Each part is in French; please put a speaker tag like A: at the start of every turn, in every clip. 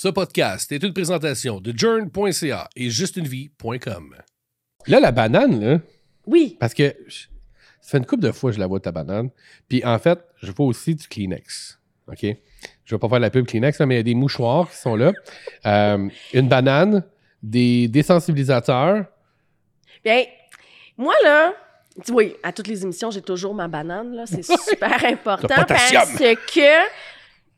A: Ce podcast est une présentation de journ.ca et justunevie.com.
B: Là, la banane, là,
C: Oui.
B: parce que je- ça fait une couple de fois que je la vois, ta banane. Puis en fait, je vois aussi du Kleenex. OK? Je vais pas faire la pub Kleenex, là, mais il y a des mouchoirs qui sont là. Euh, une banane, des désensibilisateurs.
C: Bien, moi, là, tu- oui, à toutes les émissions, j'ai toujours ma banane, là. C'est super important
B: potassium.
C: parce que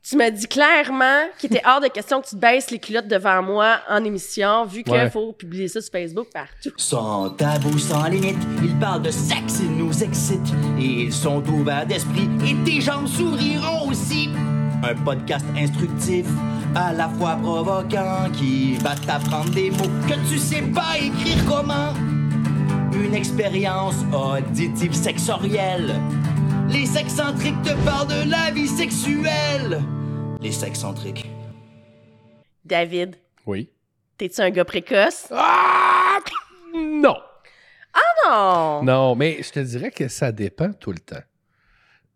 C: tu m'as dit clairement qu'il était hors de question que tu te baisses les culottes devant moi en émission, vu qu'il
B: Ouais.
C: faut publier ça sur Facebook partout.
D: Sans tabou, sans limite, ils parlent de sexe, ils nous excitent. Et ils sont ouverts d'esprit, et tes jambes souriront aussi. Un podcast instructif, à la fois provoquant, qui va t'apprendre des mots que tu sais pas écrire comment. Une expérience auditive sexorielle. Les sexcentriques te parlent de la vie sexuelle. Les sexcentriques.
C: David,
B: Oui.
C: t'es-tu un gars précoce?
B: Ah! Non.
C: Non!
B: Non, mais je te dirais que ça dépend tout le temps.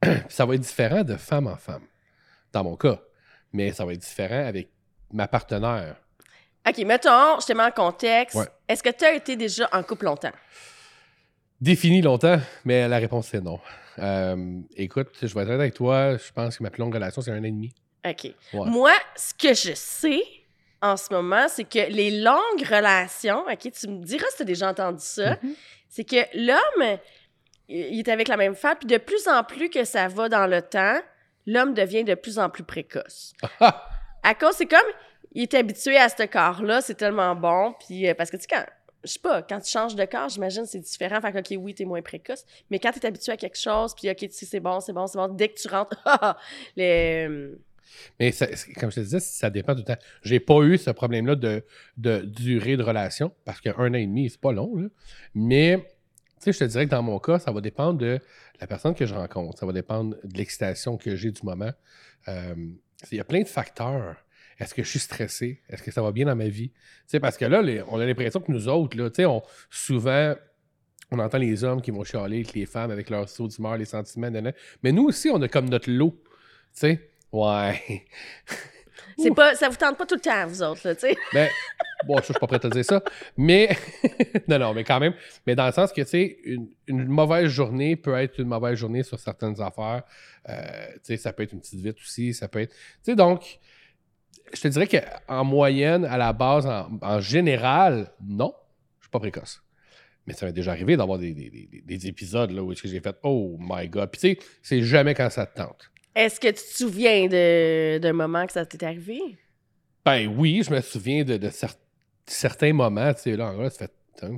B: ça va être différent de femme en femme, dans mon cas. Mais ça va être différent avec ma partenaire.
C: OK, mettons, je te mets en contexte.
B: Ouais.
C: Est-ce que tu as été déjà en couple longtemps?
B: Défini longtemps, mais la réponse c'est non. Euh, écoute, je vais être avec toi, je pense que ma plus longue relation, c'est un an et demi.
C: OK.
B: Ouais.
C: Moi, ce que je sais en ce moment, c'est que les longues relations, OK, tu me diras si tu as déjà entendu ça,
B: Mhm.
C: c'est que l'homme, il est avec la même femme, puis de plus en plus que ça va dans le temps, l'homme devient de plus en plus précoce. À cause, c'est comme, il est habitué à ce corps-là, c'est tellement bon, puis euh, parce que tu sais, quand, je sais pas, quand tu changes de corps, j'imagine c'est différent, fait que, OK, oui, t'es moins précoce, mais quand t'es habitué à quelque chose, puis OK, tu sais, c'est bon, c'est bon, c'est bon, dès que tu rentres, le...
B: Mais ça- comme je te disais, ça dépend le temps. J'ai pas eu ce problème-là de, de durée de relation, parce qu'un an et demi, c'est pas long. là. Mais, tu sais, je te dirais que dans mon cas, ça va dépendre de la personne que je rencontre. Ça va dépendre de l'excitation que j'ai du moment. Euh, Il y a plein de facteurs. Est-ce que je suis stressé? Est-ce que ça va bien dans ma vie? Parce que là, les- on a l'impression que nous autres, là, on, souvent, on entend les hommes qui vont chialer avec les femmes avec leur saut d'humeur, les sentiments, nanana. mais nous aussi, on a comme notre lot. Tu sais, ouais.
C: C'est pas, ça vous tente pas tout le temps, vous autres, là, tu sais.
B: Ben, bon, je suis pas prêt à te dire ça. Mais, non, non, mais quand même. Mais dans le sens que, tu sais, une, une mauvaise journée peut être une mauvaise journée sur certaines affaires. Euh, tu sais, ça peut être une petite vite aussi. Ça peut être. Tu sais, donc, je te dirais qu'en moyenne, à la base, en, en général, non, je suis pas précoce. Mais ça m'est déjà arrivé d'avoir des, des- des- des épisodes là, où j'ai fait Oh my God. Puis, tu sais, c'est jamais quand ça te tente.
C: Est-ce que tu te souviens d'un moment que ça t'est arrivé?
B: Ben oui, je me souviens de, de cer- certains moments, tu sais, là, en vrai, ça fait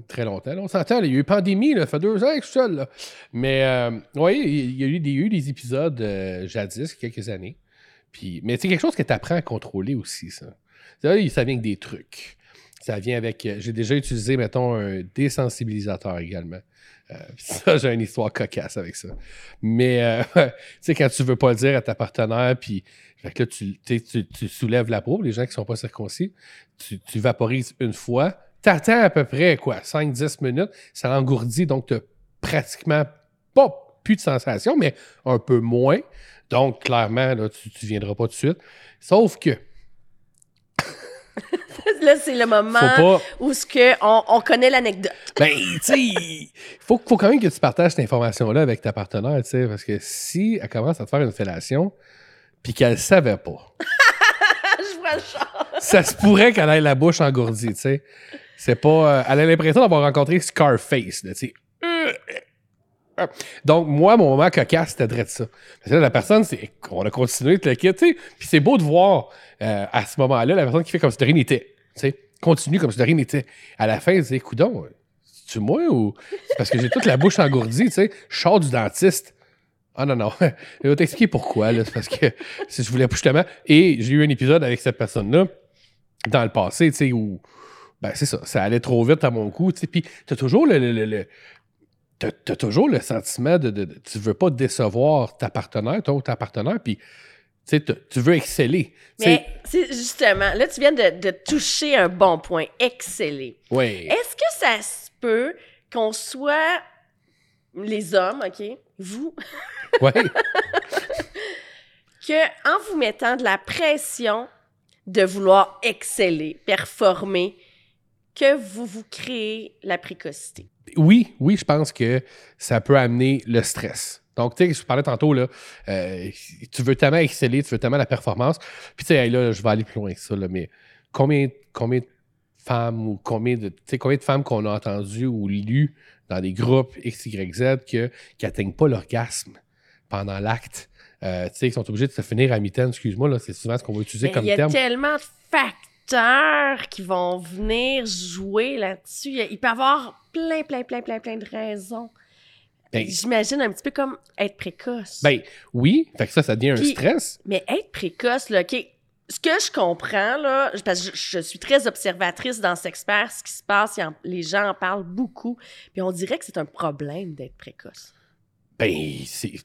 B: très longtemps. là. on s'entend, il y a eu pandémie, là, ça fait deux ans que je suis seul, là. Mais euh, oui, il y a eu des, il y a eu des épisodes euh, jadis, quelques années. Mais c'est quelque chose que tu apprends à contrôler aussi, ça. Ça, vient avec des trucs. Ça vient avec. euh, J'ai déjà utilisé, mettons, un désensibilisateur également. Euh, ça, j'ai une histoire cocasse avec ça. Mais, euh, tu sais, quand tu veux pas le dire à ta partenaire, puis tu, soulèves la peau, les gens qui sont pas circoncis, tu, vaporises une fois, t'attends à peu près, quoi, 5-10 minutes, ça engourdit, donc t'as pratiquement pas plus de sensation, mais un peu moins. Donc, clairement, là, tu, tu viendras pas tout de suite. Sauf que,
C: là, c'est le moment
B: pas,
C: où ce que on, on connaît l'anecdote.
B: Ben, tu sais, il faut, faut quand même que tu partages cette information-là avec ta partenaire, tu sais, parce que si elle commence à te faire une fellation, puis qu'elle savait pas,
C: Je vois le char.
B: ça se pourrait qu'elle ait la bouche engourdie, tu sais. C'est pas... euh, elle a l'impression d'avoir rencontré Scarface, tu sais. Euh. Donc, moi, mon moment cocasse, c'était de ça. Parce que là, la personne, c'est... On a continué de le quitter, tu sais. Puis c'est beau de voir, euh, à ce moment-là, la personne qui fait comme si de rien n'était, tu sais. Continue comme si de rien n'était. À la fin, dit, coudon, c'est-tu moi ou... C'est parce que j'ai toute la bouche engourdie, tu sais? Je sors du dentiste. Ah non, non. Je vais t'expliquer pourquoi. là. C'est parce que si je voulais justement. Et j'ai eu un épisode avec cette personne-là dans le passé, tu sais, où. Ben, c'est ça. Ça allait trop vite à mon goût, tu sais. Puis t'as toujours le. le- le- le- t'as, t'as toujours le sentiment de, de, de- Tu veux pas décevoir ta partenaire, toi ou ta partenaire, puis. Tu tu veux exceller. Tu
C: Mais c'est justement, là, tu viens de, de toucher un bon point, exceller.
B: ouais.
C: Est-ce que ça se peut qu'on soit les hommes, OK, vous,
B: Ouais.
C: que en vous mettant de la pression de vouloir exceller, performer, que vous vous créez la précocité?
B: Oui, oui, je pense que ça peut amener le stress. Donc, tu sais, je parlais tantôt, là, euh, tu veux tellement exceller, tu veux tellement la performance. Puis, tu sais, hey, là, je vais aller plus loin que ça, là, mais combien, combien de femmes ou combien de, combien de femmes qu'on a entendues ou lues dans des groupes X, Y, Z que, qui n'atteignent pas l'orgasme pendant l'acte? Euh, tu sais, qui sont obligés de se finir à mi-temps, excuse-moi, là, c'est souvent ce qu'on va utiliser
C: Mais
B: comme
C: il y a
B: terme.
C: tellement de facteurs qui vont venir jouer là-dessus. Il peut y avoir plein, plein, plein, plein, plein de raisons.
B: Ben,
C: J'imagine un petit peu comme être précoce.
B: Ben, oui, fait que ça, ça devient un stress.
C: Mais être précoce, là, OK, ce que je comprends, là, parce que je, je suis très observatrice dans Sexpert, ce qui se passe, en- les gens en parlent beaucoup, puis on dirait que c'est un problème d'être précoce.
B: Ben,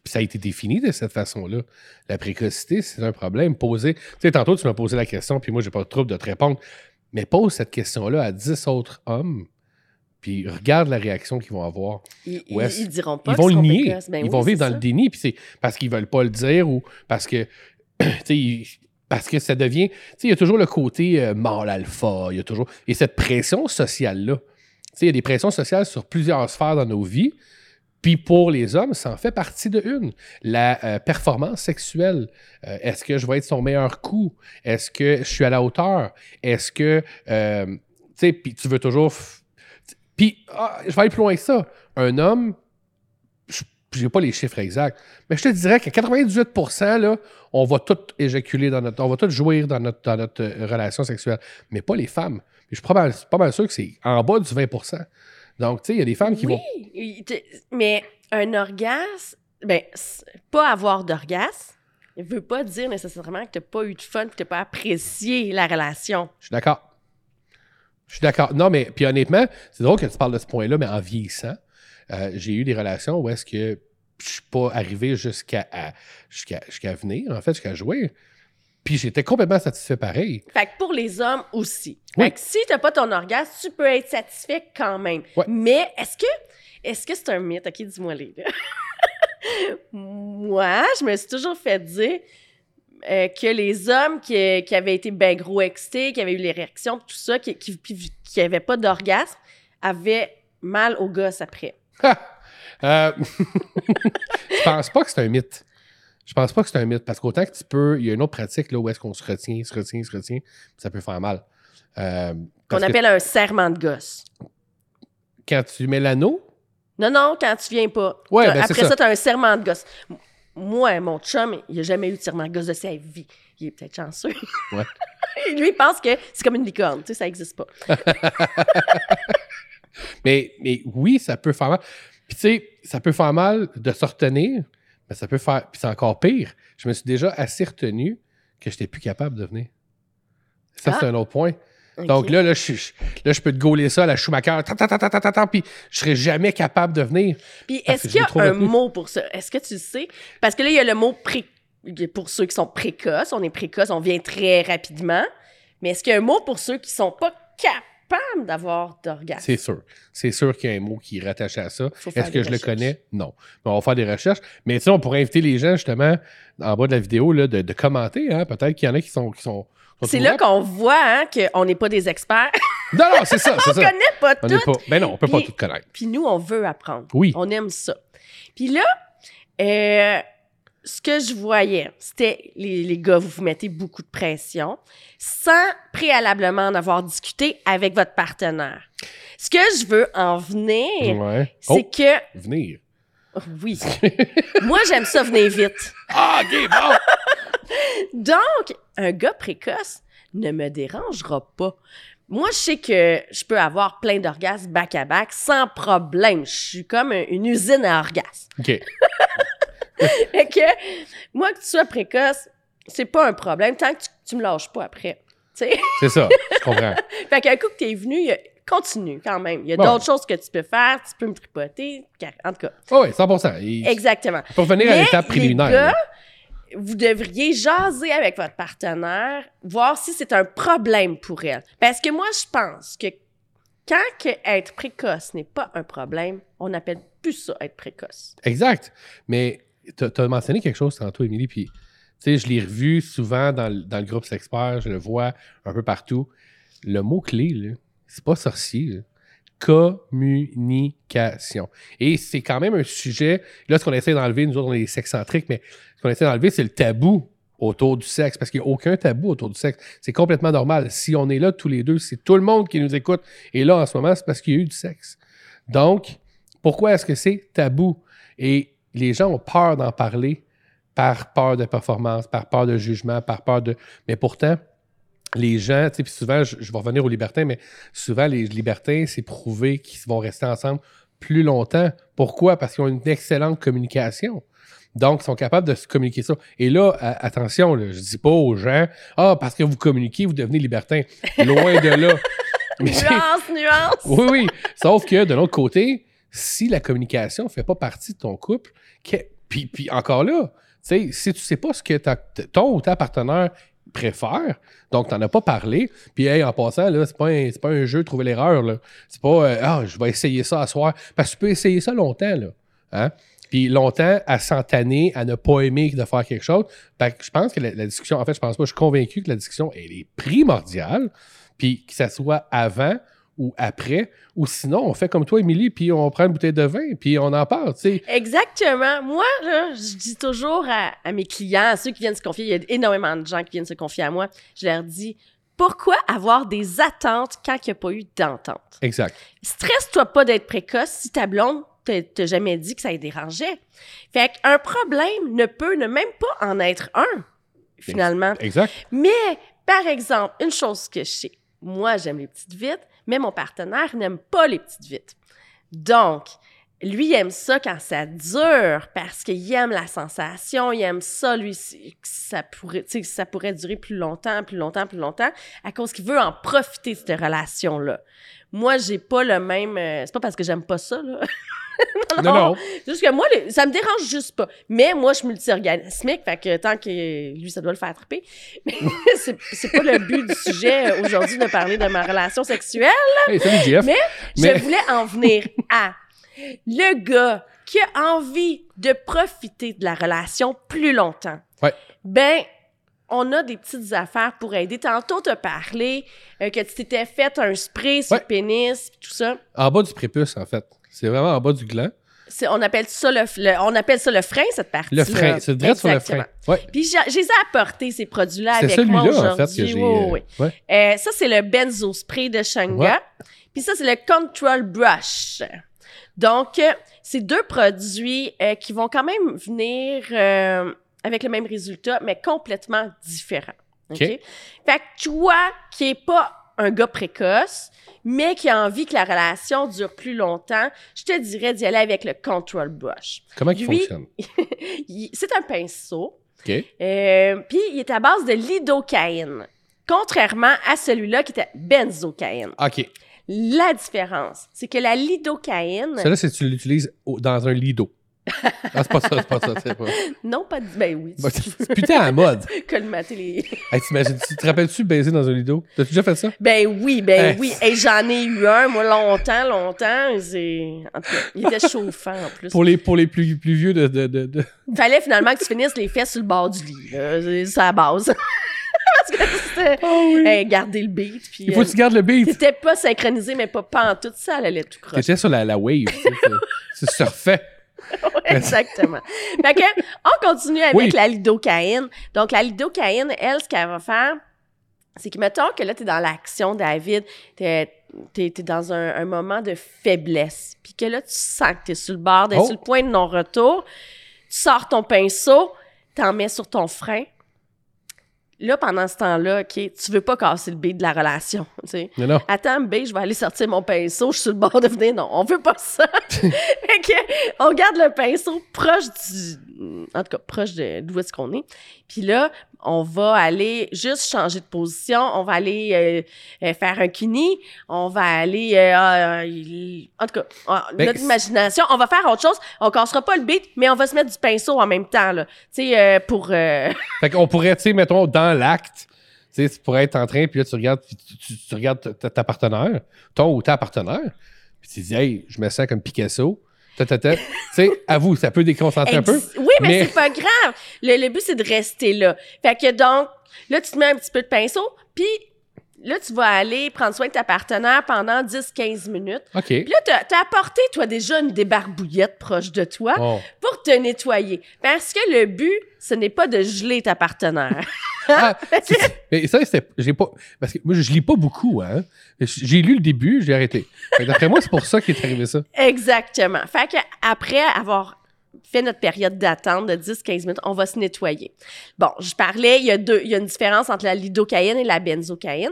B: ça a été défini de cette façon-là. La précocité, c'est un problème posé. Tu sais, tantôt, tu m'as posé la question, puis moi, j'ai pas de trouble de te répondre. Mais pose cette question-là à 10 autres hommes, puis regarde la réaction qu'ils vont avoir.
C: Ils, ils- diront pas
B: Ils vont le nier.
C: Ben
B: ils
C: oui,
B: vont vivre dans
C: ça.
B: le déni, puis c'est parce qu'ils veulent pas le dire ou parce que, ils- parce que ça devient. Tu sais, il y a toujours le côté euh, mâle alpha, il y a toujours. Et cette pression sociale-là. Tu sais, il y a des pressions sociales sur plusieurs sphères dans nos vies. Puis pour les hommes, ça en fait partie de une. La euh, performance sexuelle. Euh, Est-ce que je vais être son meilleur coup? Est-ce que je suis à la hauteur? Est-ce que, euh, tu sais, tu veux toujours... Puis, ah, je vais aller plus loin que ça. Un homme, je n'ai pas les chiffres exacts, mais je te dirais qu'à 98 là, on va tout éjaculer dans notre... On va tout jouir dans notre, dans notre relation sexuelle, mais pas les femmes. Je suis pas mal sûr que c'est en bas du 20 Donc, tu sais, il y a des femmes qui
C: oui,
B: vont...
C: mais un orgasme, ben, pas avoir d'orgasme, ne veut pas dire nécessairement que tu n'as pas eu de fun, que tu n'as pas apprécié la relation.
B: Je suis d'accord. Je suis d'accord. Non, mais puis honnêtement, c'est drôle que tu parles de ce point-là, mais en vieillissant, euh, j'ai eu des relations où est-ce que je suis pas arrivé jusqu'à à- jusqu'à jusqu'à venir, en fait, jusqu'à jouer. Puis j'étais complètement satisfait pareil.
C: Fait que pour les hommes aussi.
B: Oui.
C: Fait que si t'as pas ton orgasme, tu peux être satisfait quand même.
B: Ouais.
C: Mais est-ce que est-ce que c'est un mythe? OK, dis-moi les. Moi, je me suis toujours fait dire euh, que les hommes qui, qui avaient été ben gros excités, qui avaient eu les réactions, tout ça, qui qui, puis qui pas d'orgasme, avaient mal au gosse après.
B: Euh, je pense pas que c'est un mythe? Je pense pas que c'est un mythe parce qu'autant que tu peux, il y a une autre pratique là où est-ce qu'on se retient, se retient, se retient, ça peut faire mal. Euh,
C: Qu'on
B: que
C: appelle un serment de gosse.
B: quand tu mets l'anneau,
C: Non, non, quand tu viens pas.
B: Ouais, ben,
C: Après
B: ça.
C: tu as un serment de gosse. Moi, mon chum, il a jamais eu de serment de gosse de sa vie. Il est peut-être chanceux.
B: Ouais.
C: Lui, il pense que c'est comme une licorne, tu sais, ça n'existe pas.
B: Mais, mais oui, ça peut faire mal. Puis tu sais, ça peut faire mal de se retenir, mais ça peut faire. Puis c'est encore pire. Je me suis déjà assez retenu que je n'étais plus capable de venir. Ça,
C: Ah.
B: c'est un autre point. Donc là, là je, je- là, je peux te gauler ça à la Schumacher, puis je serais jamais capable de venir.
C: Puis est-ce qu'il y a un
B: retenu.
C: mot pour ça? Est-ce que tu sais? Parce que là, il y a le mot pré... pour ceux qui sont précoces. On est précoce, on vient très rapidement. Mais est-ce qu'il y a un mot pour ceux qui sont pas capables d'avoir d'orgasme?
B: C'est sûr. C'est sûr qu'il y a un mot qui est rattaché à ça. Est-ce que je le connais? Non. Mais on va faire des recherches. Mais tu sais, on pourrait inviter les gens, justement, en bas de la vidéo, là, de, de commenter. Hein? Peut-être qu'il y en a qui sont. Qui sont,
C: C'est là qu'on voit hein, qu'on n'est pas des experts.
B: Non, non, c'est ça.
C: on
B: ça.
C: connaît pas
B: On
C: tout.
B: pas. Ben non, on peut pas tout connaître.
C: Puis nous, on veut apprendre.
B: Oui.
C: On aime ça. Puis là, euh, ce que je voyais, c'était les, les gars, vous vous mettez beaucoup de pression sans préalablement en avoir discuté avec votre partenaire. Ce que je veux en venir,
B: Ouais.
C: c'est
B: Oh,
C: que.
B: venir.
C: Oui. Moi, j'aime ça venir vite.
B: Ah, OK, bon.
C: Donc, un gars précoce ne me dérangera pas. Moi, je sais que je peux avoir plein d'orgasmes back-à-back sans problème. Je suis comme un- une usine à orgasmes.
B: OK.
C: Fait que, moi, que tu sois précoce, c'est pas un problème tant que tu, tu me lâches pas après. Tu sais?
B: C'est ça. Je comprends.
C: fait qu'un coup que t'es venu, continue quand même. Il y a d'autres choses que tu peux faire. Tu peux me tripoter. En tout cas,
B: Oh, oui, 100 Il
C: exactement.
B: faut revenir à l'étape
C: les
B: préliminaire.
C: gars,
B: là.
C: vous devriez jaser avec votre partenaire, voir si c'est un problème pour elle. Parce que moi, je pense que quand que être précoce n'est pas un problème, on n'appelle plus ça être précoce.
B: Exact. Mais tu as mentionné quelque chose tantôt, Émilie, puis je l'ai revu souvent dans, le- groupe Sexpert, je le vois un peu partout. Le mot-clé, c'est pas sorcier. Communication. Et c'est quand même un sujet, là, ce qu'on essaie d'enlever, nous autres, on est sexcentriques, mais ce qu'on essaie d'enlever, c'est le tabou autour du sexe, parce qu'il n'y a aucun tabou autour du sexe. C'est complètement normal. Si on est là tous les deux, c'est tout le monde qui nous écoute. Et là, en ce moment, c'est parce qu'il y a eu du sexe. Donc, pourquoi est-ce que c'est tabou? Et les gens ont peur d'en parler par peur de performance, par peur de jugement, par peur de... Mais pourtant, les gens, tu sais, puis souvent, je, je vais revenir aux libertins, mais souvent, les libertins, c'est prouvé qu'ils vont rester ensemble plus longtemps. Pourquoi? Parce qu'ils ont une excellente communication. Donc, ils sont capables de se communiquer ça. Et là, attention, là, je dis pas aux gens, ah, parce que vous communiquez, vous devenez libertin. Loin de là.
C: Nuance, nuance.
B: oui, oui. Sauf que de l'autre côté, si la communication ne fait pas partie de ton couple, que- puis, encore là, si tu sais pas ce que ton ou ta partenaire préfère, donc tu n'en as pas parlé, puis en passant, là, c'est pas, un- jeu de trouver l'erreur. C'est pas euh, Ah, je vais essayer ça à soir. Parce que tu peux essayer ça longtemps, là. Hein? Puis longtemps à s'entanner, à ne pas aimer de faire quelque chose. Que je pense que la, la discussion, en fait, je pense pas, je suis convaincu que la discussion, elle est primordiale. Puis que ça soit avant ou après, ou sinon, on fait comme toi, Émilie, puis on prend une bouteille de vin, puis on en parle, tu sais.
C: Exactement. Moi, là, je dis toujours à, à mes clients, à ceux qui viennent se confier, il y a énormément de gens qui viennent se confier à moi, je leur dis, pourquoi avoir des attentes quand il n'y a pas eu d'entente?
B: Exact.
C: Stresse-toi pas d'être précoce si ta blonde t'a t'a jamais dit que ça les dérangeait. Fait qu'un problème ne peut ne même pas en être un, finalement.
B: Exact.
C: Mais, par exemple, une chose que je sais, moi, j'aime les petites vites, mais mon partenaire n'aime pas les petites vites. Donc, lui, aime ça quand ça dure parce qu'il aime la sensation, il aime ça, lui, ça pourrait, ça pourrait durer plus longtemps, plus longtemps, plus longtemps, à cause qu'il veut en profiter de cette relation-là. Moi, j'ai pas le même. euh, c'est pas parce que j'aime pas ça, là.
B: Non, non.
C: C'est juste que moi, les- ça me dérange juste pas. Mais moi, je suis multi-orgasmique, fait que tant que lui, ça doit le faire triper. c'est c'est pas le but du sujet euh, aujourd'hui de parler de ma relation sexuelle.
B: Hey, salut, Jeff.
C: Mais
B: Mais-
C: je voulais en venir à le gars qui a envie de profiter de la relation plus longtemps.
B: Ouais.
C: Ben, on a des petites affaires pour aider. Tantôt, t'as parlé euh, que tu t'étais fait un spray sur
B: Ouais.
C: le pénis, tout ça.
B: En bas du prépuce, en fait. C'est vraiment en bas du gland.
C: C'est- on, appelle ça le, le- on appelle ça le frein, cette partie
B: Le frein. C'est direct sur le frein. Ouais.
C: Puis j'ai apportés, ces produits-là,
B: C'est
C: avec moi
B: celui-là, en fait, que
C: aujourd'hui.
B: j'ai.
C: Oui, oui,
B: euh, ouais.
C: Euh, ça, c'est le benzo spray de Shanga. Puis ça, c'est le Control Brush. Donc, euh, c'est deux produits euh, qui vont quand même venir euh, avec le même résultat, mais complètement différents. OK?
B: OK?
C: Fait que toi, qui est pas un gars précoce, mais qui a envie que la relation dure plus longtemps, je te dirais d'y aller avec le Control Brush.
B: Comment il fonctionne?
C: C'est un pinceau.
B: OK.
C: Euh, Puis il est à base de lidocaïne, contrairement à celui-là qui était benzocaïne.
B: OK.
C: La différence, c'est que la lidocaïne,
B: Celle-là, c'est tu l'utilises dans un d'eau. Ah, c'est pas ça, c'est pas ça. C'est pas...
C: non pas de... Ben oui,
B: Bah, c'est putain à la mode.
C: colmater les...
B: Hey, t'imagines- tu te rappelles-tu baiser dans un lit d'eau? T'as déjà fait ça?
C: Ben oui, ben
B: Eh.
C: oui. Et j'en ai eu un, moi, longtemps, longtemps. En tout cas, il était chauffant, en plus.
B: Pour les, pour les plus, plus vieux de. de, de, de-
C: Il fallait finalement que tu finisses les fesses sur le bord du lit. C'est la base. Parce que c'était... eh, garder le beat, puis...
B: Il faut
C: euh,
B: que tu gardes le beat.
C: T'étais pas synchronisé, mais pas, pas en tout ça, elle allait tout croche.
B: T'étais sur la, la wave. Tu surfais.
C: Exactement. fait que, on continue avec
B: Oui.
C: la lidocaïne. Donc, la lidocaïne, elle, ce qu'elle va faire, c'est que, mettons que là, t'es dans l'action, David, t'es t'es t'es dans un, un moment de faiblesse, puis que là, tu sens que t'es sur le bord, d'être
B: Oh.
C: sur le point de non-retour, tu sors ton pinceau, t'en mets sur ton frein. Là, pendant ce temps-là, OK, tu veux pas casser le beat de la relation, tu sais.
B: Non, non.
C: Attends, B, je vais aller sortir mon pinceau, je suis sur le bord de venir. Non, on veut pas ça. fait que, on garde le pinceau proche du. En tout cas, proche de d'où est-ce qu'on est. Puis là, on va aller juste changer de position. On va aller euh, euh, faire un kini. On va aller. euh, ah, en tout cas, ah,
B: Ben,
C: notre imagination. On va faire autre chose. On cassera pas le beat, mais on va se mettre du pinceau en même temps, là. Tu sais, pour.
B: Fait qu'on pourrait, tu sais, mettons, dans l'acte, tu sais, tu pourrais être en train, puis là, tu regardes, puis tu, tu- tu regardes ta, ta partenaire, ton ou ta partenaire, puis tu dis, hey, je me sens comme Picasso, Ta, ta, ta. tu sais, avoue, ça peut déconcentrer un peu.
C: Oui, mais,
B: mais-
C: c'est pas grave. Le, le but, c'est de rester là. Fait que donc, là, tu te mets un petit peu de pinceau, puis là, tu vas aller prendre soin de ta partenaire pendant 10-15 minutes.
B: OK.
C: Puis là, t'as as apporté, toi, déjà une débarbouillette proche de toi
B: Bon.
C: pour te nettoyer. Parce que le but, ce n'est pas de geler ta partenaire.
B: Ah, mais ça, c'était. J'ai pas. Parce que moi, je lis pas beaucoup, hein. J'ai lu le début, j'ai arrêté. D'après moi, c'est pour ça qu'il est arrivé ça.
C: Exactement. Fait que après avoir fait notre période d'attente de 10-15 minutes, on va se nettoyer. Bon, je parlais, il y a deux, il y a une différence entre la lidocaïne et la benzocaïne.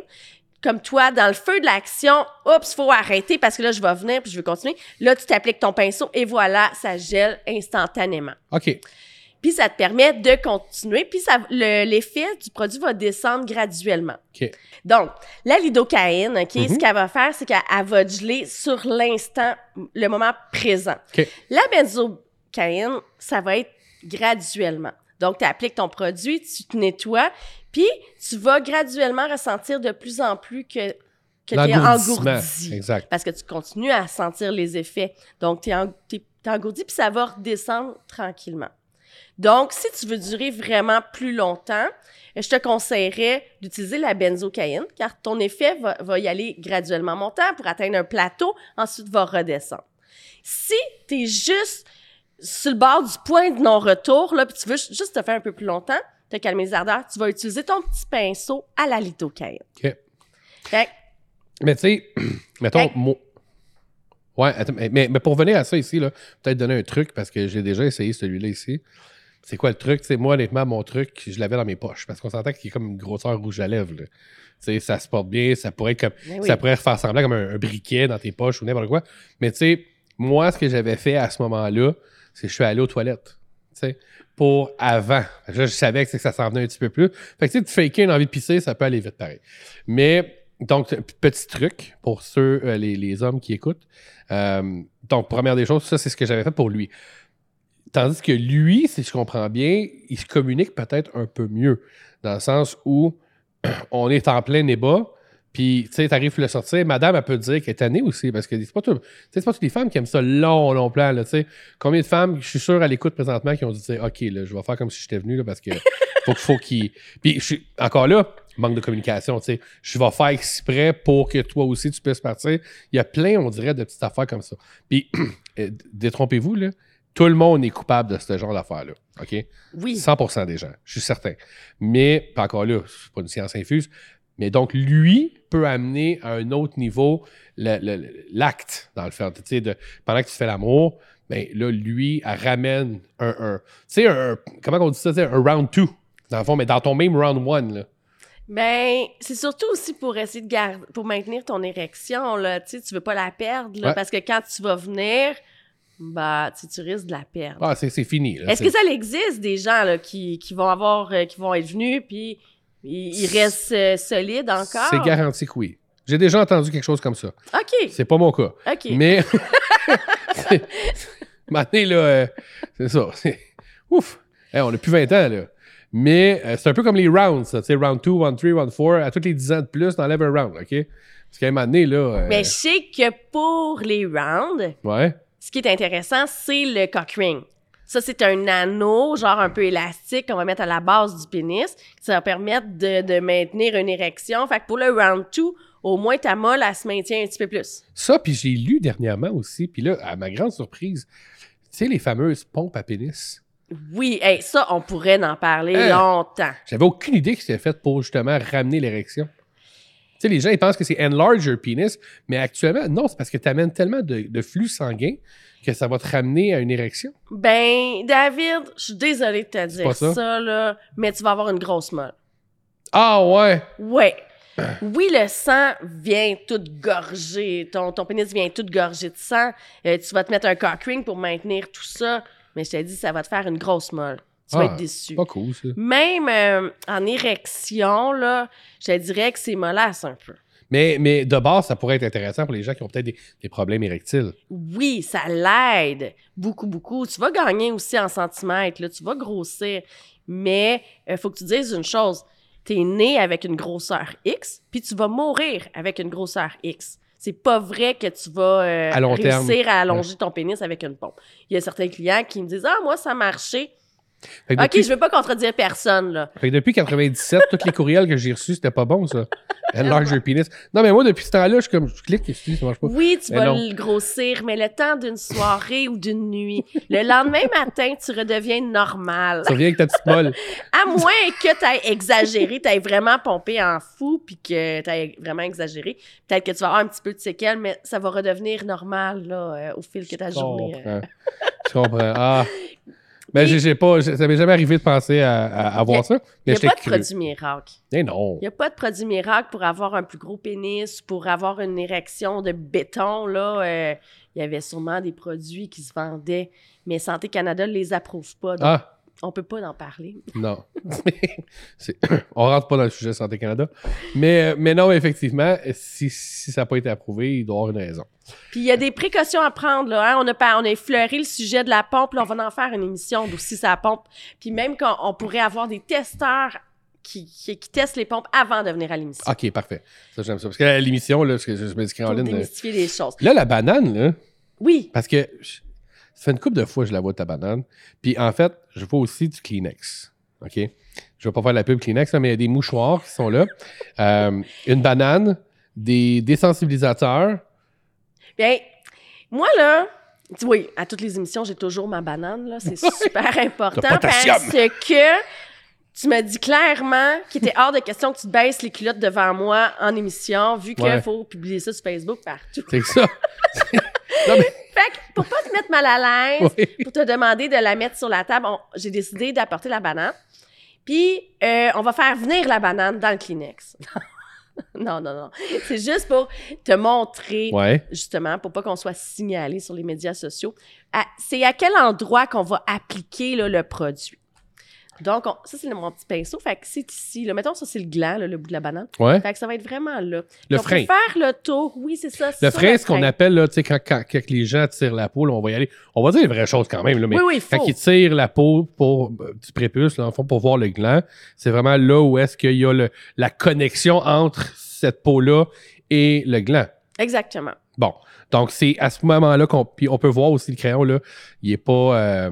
C: Comme toi, dans le feu de l'action, oups, faut arrêter parce que là, je vais venir puis je vais continuer. Là, tu t'appliques ton pinceau et voilà, ça gèle instantanément.
B: OK.
C: Puis ça te permet de continuer, puis ça, le- l'effet du produit va descendre graduellement.
B: OK.
C: Donc, la lidocaïne, OK,
B: Mhm.
C: ce qu'elle va faire, c'est qu'elle elle va geler sur l'instant, le moment présent.
B: OK.
C: La benzocaïne, ça va être graduellement. Donc, tu appliques ton produit, tu te nettoies, puis tu vas graduellement ressentir de plus en plus que, que tu es engourdi.
B: Exact.
C: Parce que tu continues à sentir les effets. Donc, tu es, engourdi, puis ça va redescendre tranquillement. Donc, si tu veux durer vraiment plus longtemps, je te conseillerais d'utiliser la benzocaïne, car ton effet va, va y aller graduellement montant pour atteindre un plateau, ensuite va redescendre. Si tu es juste sur le bord du point de non-retour, là, puis tu veux juste te faire un peu plus longtemps, te calmer les ardeurs, tu vas utiliser ton petit pinceau à la lithocaïne.
B: OK.
C: Fait
B: Mais tu sais, mettons. Ouais, attends, mais, mais- pour venir à ça ici, peut-être donner un truc parce que j'ai déjà essayé celui-là ici. C'est quoi le truc? Moi, honnêtement, mon truc, je l'avais dans mes poches parce qu'on s'entend qu'il est comme une grosseur rouge à lèvres. là. Ça se porte bien, ça pourrait être comme.
C: Oui.
B: Ça pourrait faire semblant comme un, un briquet dans tes poches ou n'importe quoi. Mais tu sais, moi, ce que j'avais fait à ce moment-là, c'est que je suis allé aux toilettes. Pour avant. Là, je savais que, ça s'en venait un petit peu plus. Fait que tu faker une envie de pisser, ça peut aller vite pareil. Mais, donc, petit truc pour ceux, euh, les, les hommes qui écoutent. Euh, donc, première des choses, ça, c'est ce que j'avais fait pour lui. Tandis que lui, si je comprends bien, il se communique peut-être un peu mieux. Dans le sens où on est en plein débat, puis tu sais, t'arrives le sortir, madame, elle peut te dire qu'elle est tannée aussi, parce que c'est pas, tout- c'est pas toutes les femmes qui aiment ça long, long plan, là. Combien de femmes, je suis sûr, à l'écoute présentement, qui ont dit, OK, là, je vais faire comme si j'étais venu, là, parce que faut, faut qu'il... Puis, encore là, manque de communication, tu sais. Je vais faire exprès pour que toi aussi, tu puisses partir. Il y a plein, on dirait, de petites affaires comme ça. Puis, euh, détrompez-vous, là, tout le monde est coupable de ce genre d'affaires-là, OK?
C: oui.
B: 100% des gens, je suis certain. Mais, pas encore là, c'est pas une science infuse. Mais donc, lui peut amener à un autre niveau l'acte, dans le fait. Tu sais, de- pendant que tu fais l'amour, ben là, lui, elle ramène un. un tu sais, un, comment on dit ça? Un round two, dans le fond, mais dans ton même round one, là.
C: Ben, c'est surtout aussi pour essayer de garder, pour maintenir ton érection, là. Tu sais, tu veux pas la perdre, là,
B: Ouais.
C: parce que quand tu vas venir, bah, tu sais, tu risques de la perdre.
B: Ah, c'est fini.
C: Est-ce que ça existe des gens, là, qui, qui vont avoir, euh, qui vont être venus, puis ils, ils restent euh, solides encore?
B: C'est garanti que oui. J'ai déjà entendu quelque chose comme ça.
C: OK,
B: C'est pas mon cas.
C: OK.
B: Mais. Maintenant, là, euh, c'est ça. Ouf! Hey, on a plus 20 ans, là. Mais euh, c'est un peu comme les rounds, ça. Tu sais, round 2, round 3, round 4. À tous les 10 ans de plus, t'enlèves un round, OK? Parce qu'à un moment donné, là. euh,
C: Mais je sais que pour les rounds,
B: Ouais.
C: ce qui est intéressant, c'est le cock ring. Ça, c'est un anneau, genre un peu élastique, qu'on va mettre à la base du pénis. Ça va permettre de, de maintenir une érection. Fait que pour le round 2, au moins ta molle, elle se maintient un petit peu plus.
B: Ça, puis j'ai lu dernièrement aussi. Puis là, à ma grande surprise, tu sais, les fameuses pompes à pénis?
C: Oui, hey, ça, on pourrait en parler
B: Hein?
C: longtemps.
B: J'avais aucune idée que c'était fait pour justement ramener l'érection. Tu sais, les gens, ils pensent que c'est enlarge your penis, mais actuellement, non, c'est parce que tu amènes tellement de, de flux sanguin que ça va te ramener à une érection.
C: Ben, David, je suis désolée de te dire
B: ça?
C: ça. là, mais tu vas avoir une grosse molle.
B: Ah ouais!
C: Ouais. Oui, le sang vient tout gorger. Ton, ton pénis vient tout gorger de sang. Euh, tu vas te mettre un cock ring pour maintenir tout ça. Mais je te dis, ça va te faire une grosse molle. Tu vas
B: Ah,
C: être déçu.
B: Pas cool, ça.
C: Même euh, en érection, là, je te dirais que c'est mollasse un peu.
B: Mais, mais de base, ça pourrait être intéressant pour les gens qui ont peut-être des, des problèmes érectiles.
C: Oui, ça l'aide beaucoup, beaucoup. Tu vas gagner aussi en centimètres, là, tu vas grossir. Mais il faut que tu dises une chose. Tu es né avec une grosseur X, puis tu vas mourir avec une grosseur X. C'est pas vrai que tu vas euh,
B: À long terme.
C: réussir à allonger ton pénis avec une pompe. Il y a certains clients qui me disent Ah, moi, ça a marché.
B: Fait que
C: OK,
B: depuis,
C: je veux pas contredire personne, là.
B: fait que depuis 97, tous les courriels que j'ai reçus, c'était pas bon, ça. Enlarge your penis. Non, mais moi, depuis ce temps-là, je suis comme, je clique, et ça marche pas.
C: Oui, tu
B: Mais
C: vas
B: non.
C: le grossir, mais le temps d'une soirée ou d'une nuit, le lendemain matin, tu redeviens normal.
B: Ça vient avec ta petite molle.
C: À moins que tu aies exagéré, tu aies vraiment pompé en fou, puis que tu aies vraiment exagéré. Peut-être que tu vas avoir un petit peu de séquelles, mais ça va redevenir normal là, euh, au fil que ta
B: Je
C: journée. euh.
B: comprends. Je comprends. Ah. Mais j'ai j'ai pas, ça m'est jamais arrivé de penser à, à, à
C: Y
B: voir
C: a-
B: ça.
C: Il n'y a pas de
B: curieux.
C: produit miracle.
B: Mais non.
C: Il n'y a pas de produit miracle pour avoir un plus gros pénis, pour avoir une érection de béton. Là, euh, il y avait sûrement des produits qui se vendaient, mais Santé Canada ne les approuve pas. Donc,
B: Ah,
C: on peut pas en parler.
B: non. On rentre pas dans le sujet Santé Canada. Mais, mais non, effectivement, si, si ça n'a pas été approuvé, il doit y avoir une raison.
C: Puis il y a des précautions à prendre. Là, hein. on, a, on a effleuré le sujet de la pompe. Là, on va en faire une émission d'aussi sa pompe. Puis même quand on pourrait avoir des testeurs qui, qui, qui testent les pompes avant de venir à l'émission.
B: OK, parfait. Ça, j'aime ça. Parce que l'émission, là, parce que je me dis
C: pour
B: Caroline.
C: démystifier les choses.
B: Là, la banane, là,
C: Oui,
B: parce que je- ça fait une couple de fois que je la vois, ta banane. Puis en fait, je vois aussi du Kleenex. OK? Je vais pas faire la pub Kleenex, mais il y a des mouchoirs qui sont là. Euh, une banane, des désensibilisateurs.
C: bien, moi là, tu- oui, à toutes les émissions, j'ai toujours ma banane. là. C'est super important parce que tu m'as dit clairement qu'il était hors de question que tu te baisses les culottes devant moi en émission, vu qu'il
B: Ouais.
C: faut publier ça sur Facebook partout.
B: C'est ça. non, mais,
C: Fait que pour pas te mettre mal à l'aise,
B: oui.
C: pour te demander de la mettre sur la table, j'ai décidé d'apporter la banane. Puis, euh, on va faire venir la banane dans le Kleenex. non, non, non. C'est juste pour te montrer,
B: Ouais.
C: justement, pour pas qu'on soit signalé sur les médias sociaux. C'est à quel endroit qu'on va appliquer là, le produit. Donc, on- ça, c'est mon petit pinceau. Fait que c'est ici. Là. Mettons, ça, c'est le gland, là, le bout de la banane.
B: Ouais.
C: Fait que ça va être vraiment là.
B: Le
C: on
B: frein.
C: peut faire le tour. Oui, c'est ça.
B: Le frein, ce qu'on appelle, là, tu sais, quand, quand, quand les gens tirent la peau, là, on va y aller. On va dire les vraies choses quand même, là, mais
C: Oui, oui,
B: quand ils tirent la peau pour, euh, du prépuce, là, en fond, pour voir le gland, c'est vraiment là où est-ce qu'il y a le, la connexion entre cette peau-là et le gland.
C: Exactement.
B: Bon. Donc, c'est à ce moment-là qu'on puis on peut voir aussi le crayon, là, il est pas... euh,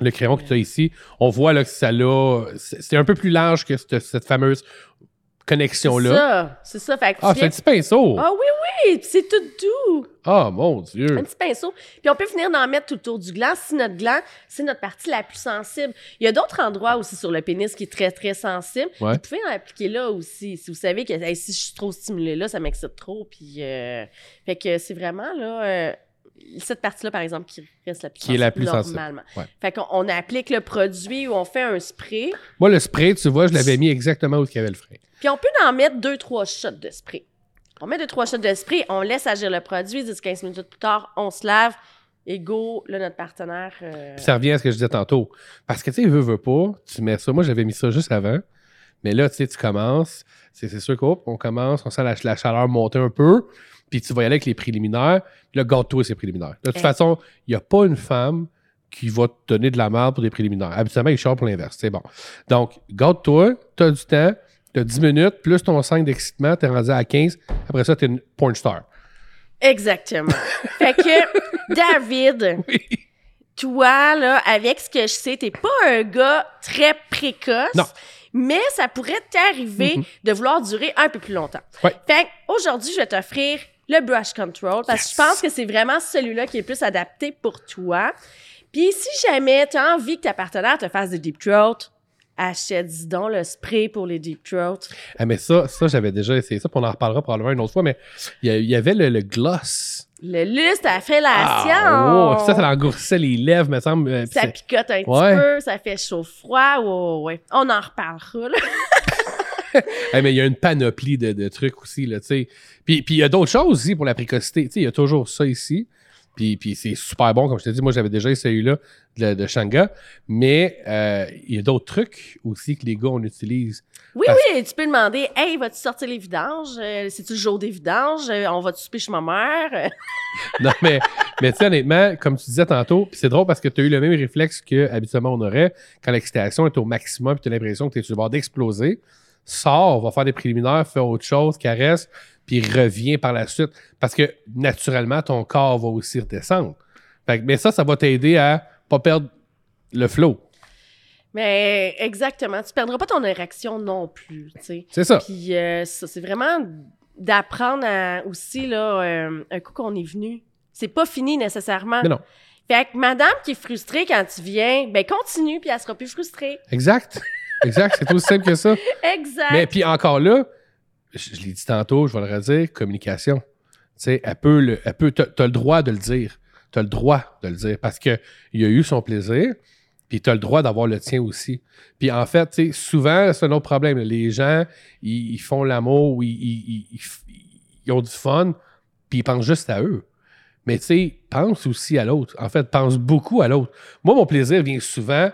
B: le crayon que tu as ici, on voit là, que ça l'a... C'est c'est un peu plus large que cette, cette fameuse
C: C'est
B: connexion-là.
C: ça. C'est ça. Fait
B: Ah, c'est un petit pinceau!
C: Ah oui, oui, c'est tout doux.
B: Ah, mon Dieu!
C: Un petit pinceau. Puis on peut venir d'en mettre tout autour du gland si notre gland, c'est notre partie la plus sensible. Il y a d'autres endroits aussi sur le pénis qui est très, très sensible.
B: Ouais.
C: Vous pouvez en appliquer là aussi. Si vous savez que hey, si je suis trop stimulée là, ça m'excite trop. Puis, euh, fait que c'est vraiment là. euh, cette partie-là, par exemple, qui reste la plus
B: Qui est la plus sensible.
C: normalement.
B: Ouais.
C: Fait qu'on on applique le produit ou on fait un spray.
B: Moi, le spray, tu vois, je l'avais mis exactement où il y avait le frein.
C: Puis on peut en mettre deux, trois shots de spray. On met deux, trois shots de spray, on laisse agir le produit, 10-15 minutes plus tard, on se lave, et go, là, notre partenaire... euh,
B: Puis ça revient à ce que je disais tantôt. Parce que, tu sais, veux, veux pas, tu mets ça. Moi, j'avais mis ça juste avant. Mais là, tu sais, tu commences. C'est c'est sûr qu'on commence, on sent la, la chaleur monter un peu. Puis tu vas y aller avec les préliminaires. Puis là, garde-toi ces préliminaires. De toute
C: Eh.
B: façon, il n'y a pas une femme qui va te donner de la merde pour des préliminaires. Habituellement, ils chargent pour l'inverse. C'est bon. Donc, garde-toi, tu as du temps, tu as 10 minutes, plus ton 5 d'excitement, tu es rendu à 15. Après ça, tu es une porn star.
C: Exactement. fait que, David, toi, là, avec ce que je sais, t'es pas un gars très précoce.
B: Non.
C: Mais ça pourrait t'arriver
B: Mhm.
C: de vouloir durer un peu plus longtemps.
B: Ouais.
C: Fait qu'aujourd'hui, je vais t'offrir le brush control parce que je pense que c'est vraiment celui-là qui est plus adapté pour toi. Puis si jamais tu as envie que ta partenaire te fasse des deep throat, achète dis donc le spray pour les deep throat.
B: Ah, mais ça, ça j'avais déjà essayé ça, puis on en reparlera probablement une autre fois, mais il y, avait le, le gloss.
C: Le lustre à fellation.
B: Ah, oh, ça, ça engourdissait les lèvres, me semble. euh,
C: Ça picote un
B: Ouais.
C: petit peu, ça fait chaud-froid. Ouais, ouais. On en reparlera, là.
B: Mais il y a une panoplie de, de trucs aussi, là, tu sais. Puis puis il y a d'autres choses aussi pour la précocité. Tu sais, il y a toujours ça ici. Puis, puis c'est super bon, comme je te dis. Moi, j'avais déjà essayé là de, de Shanga. Mais euh, il y a d'autres trucs aussi que les gars, on utilise.
C: Oui,
B: Parce-
C: oui, tu peux demander Hey, vas-tu sortir les vidanges? Euh, C'est-tu le jour des vidanges? Euh, On va-tu souper chez ma mère
B: Non, mais, mais tu sais, honnêtement, comme tu disais tantôt, puis c'est drôle parce que tu as eu le même réflexe que habituellement on aurait quand l'excitation est au maximum et tu as l'impression que tu es sur le bord d'exploser. Sors, va faire des préliminaires, fais autre chose, caresse, puis revient par la suite. Parce que naturellement, ton corps va aussi redescendre. Fait que- mais ça, ça va t'aider à pas perdre le flow.
C: Mais exactement. Tu perdras pas ton érection non plus.
B: C'est ça.
C: Puis euh, ça, c'est vraiment d'apprendre à aussi, là, euh, un coup qu'on est venu. C'est pas fini nécessairement.
B: Mais non.
C: Fait que madame qui est frustrée quand tu viens, ben continue, puis elle sera plus frustrée.
B: Exact. Exact. C'est aussi simple que ça.
C: Exact.
B: Mais puis encore là, je, je l'ai dit tantôt, je vais le redire, communication. Tu sais, elle peut, le, elle peut, t'as, t'as le droit de le dire. T'as le droit de le dire parce que il a eu son plaisir, puis t'as le droit d'avoir le tien aussi. Puis en fait, tu sais, souvent, c'est un autre problème. Les gens, ils, ils font l'amour ou ils, ils- ils- ils- ils ont du fun, puis ils pensent juste à eux. Mais tu sais, pense aussi à l'autre. En fait, pense beaucoup à l'autre. Moi, mon plaisir vient souvent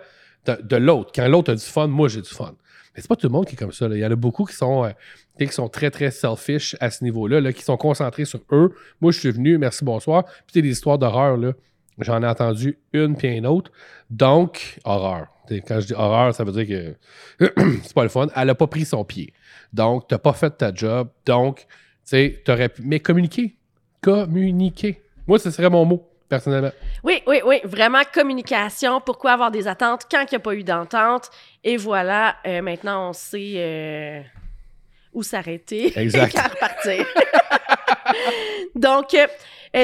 B: de, l'autre. Quand l'autre a du fun, moi, j'ai du fun. Mais c'est pas tout le monde qui est comme ça. Il y en a beaucoup qui sont, euh, qui sont très, très selfish à ce niveau-là, là, qui sont concentrés sur eux. Moi, je suis venu, merci, bonsoir. Puis, des histoires d'horreur, là, j'en ai entendu une puis une autre. Donc, horreur. Quand je dis horreur, ça veut dire que c'est pas le fun. Elle a pas pris son pied. Donc, t'as pas fait ta job. Donc, tu sais, t'aurais pu. Mais communiquer. Communiquer. Moi, ce serait mon mot, personnellement?
C: Oui, oui, oui, vraiment communication. Pourquoi avoir des attentes quand il n'y a pas eu d'entente? Et voilà, euh, maintenant on sait euh, où s'arrêter
B: Exact.
C: et quand repartir. Donc, euh,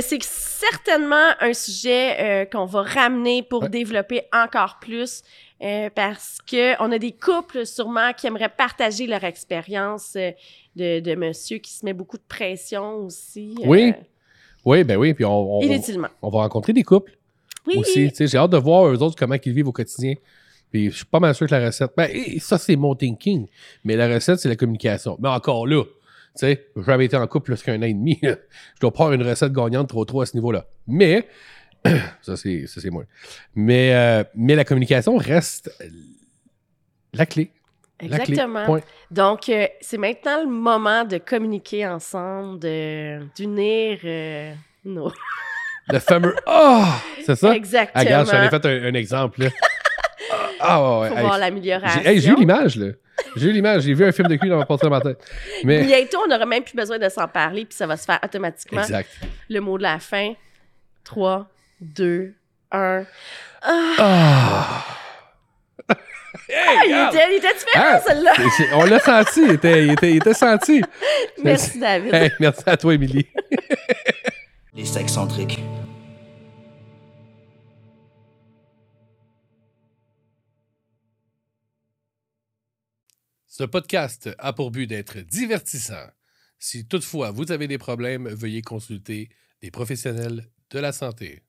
C: c'est certainement un sujet qu'on va ramener pour
B: Ouais.
C: développer encore plus parce que on a des couples sûrement qui aimeraient partager leur expérience de, de monsieur qui se met beaucoup de pression aussi.
B: Oui. Oui, ben oui. Puis on, on- on va rencontrer des couples
C: Oui.
B: aussi. J'ai hâte de voir eux autres comment ils vivent au quotidien. Puis je suis pas mal sûr que la recette. Ben, ça, c'est mon thinking. Mais la recette, c'est la communication. Mais encore là, tu sais, j'ai jamais été en couple plus qu'un an et demi. Je dois pas avoir une recette gagnante trop trop à ce niveau-là. Mais, ça c'est, ça, c'est moi. Mais, euh, mais la communication reste la clé. Clé.
C: Exactement. Donc, euh, c'est maintenant le moment de communiquer ensemble, de- d'unir euh, nos.
B: Le fameux Ah! c'est ça?
C: Exactement.
B: Ah, regarde, j'en ai fait un, un exemple. Là. Ah, ouais, ouais.
C: Pour
B: Hey,
C: voir l'amélioration.
B: J'ai hey, eu l'image, là. J'ai eu l'image. J'ai vu un film de cul dans ma porte de ma tête. Mais.
C: Bientôt, on n'aura même plus besoin de s'en parler, puis ça va se faire automatiquement.
B: Exact.
C: Le mot de la fin. 3, 2, 1.
B: Ah! Hey,
C: Ah, il était, il était différent,
B: Ah!
C: celle-là.
B: On l'a senti. Il était, il était, il était senti.
C: Merci, David.
B: Hey, merci à toi, Émilie.
D: Les sexcentriques.
A: Ce podcast a pour but d'être divertissant. Si toutefois vous avez des problèmes, veuillez consulter les professionnels de la santé.